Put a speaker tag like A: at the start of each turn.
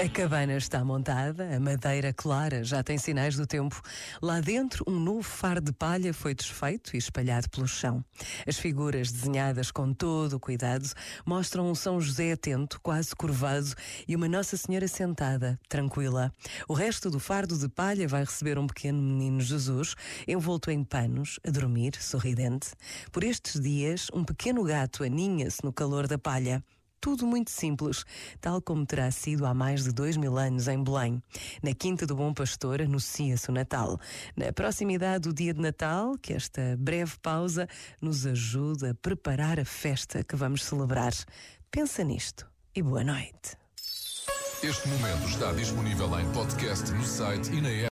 A: A cabana está montada, a madeira clara já tem sinais do tempo. Lá dentro, um novo faro de palha foi desfeito e espalhado pelo chão. As figuras desenhadas com todo o cuidado mostram um São José atento, quase curvado, e uma Nossa Senhora sentada, tranquila. O resto do fardo de palha vai receber um pequeno menino Jesus, envolto em panos, a dormir, sorridente. Por estes dias, um pequeno gato aninha-se no calor da palha. Tudo muito simples, tal como terá sido há mais de dois mil anos em Belém. Na Quinta do Bom Pastor anuncia-se o Natal. Na proximidade do dia de Natal, que esta breve pausa nos ajuda a preparar a festa que vamos celebrar. Pensa nisto e boa noite.
B: Este momento está disponível em podcast no site e na app.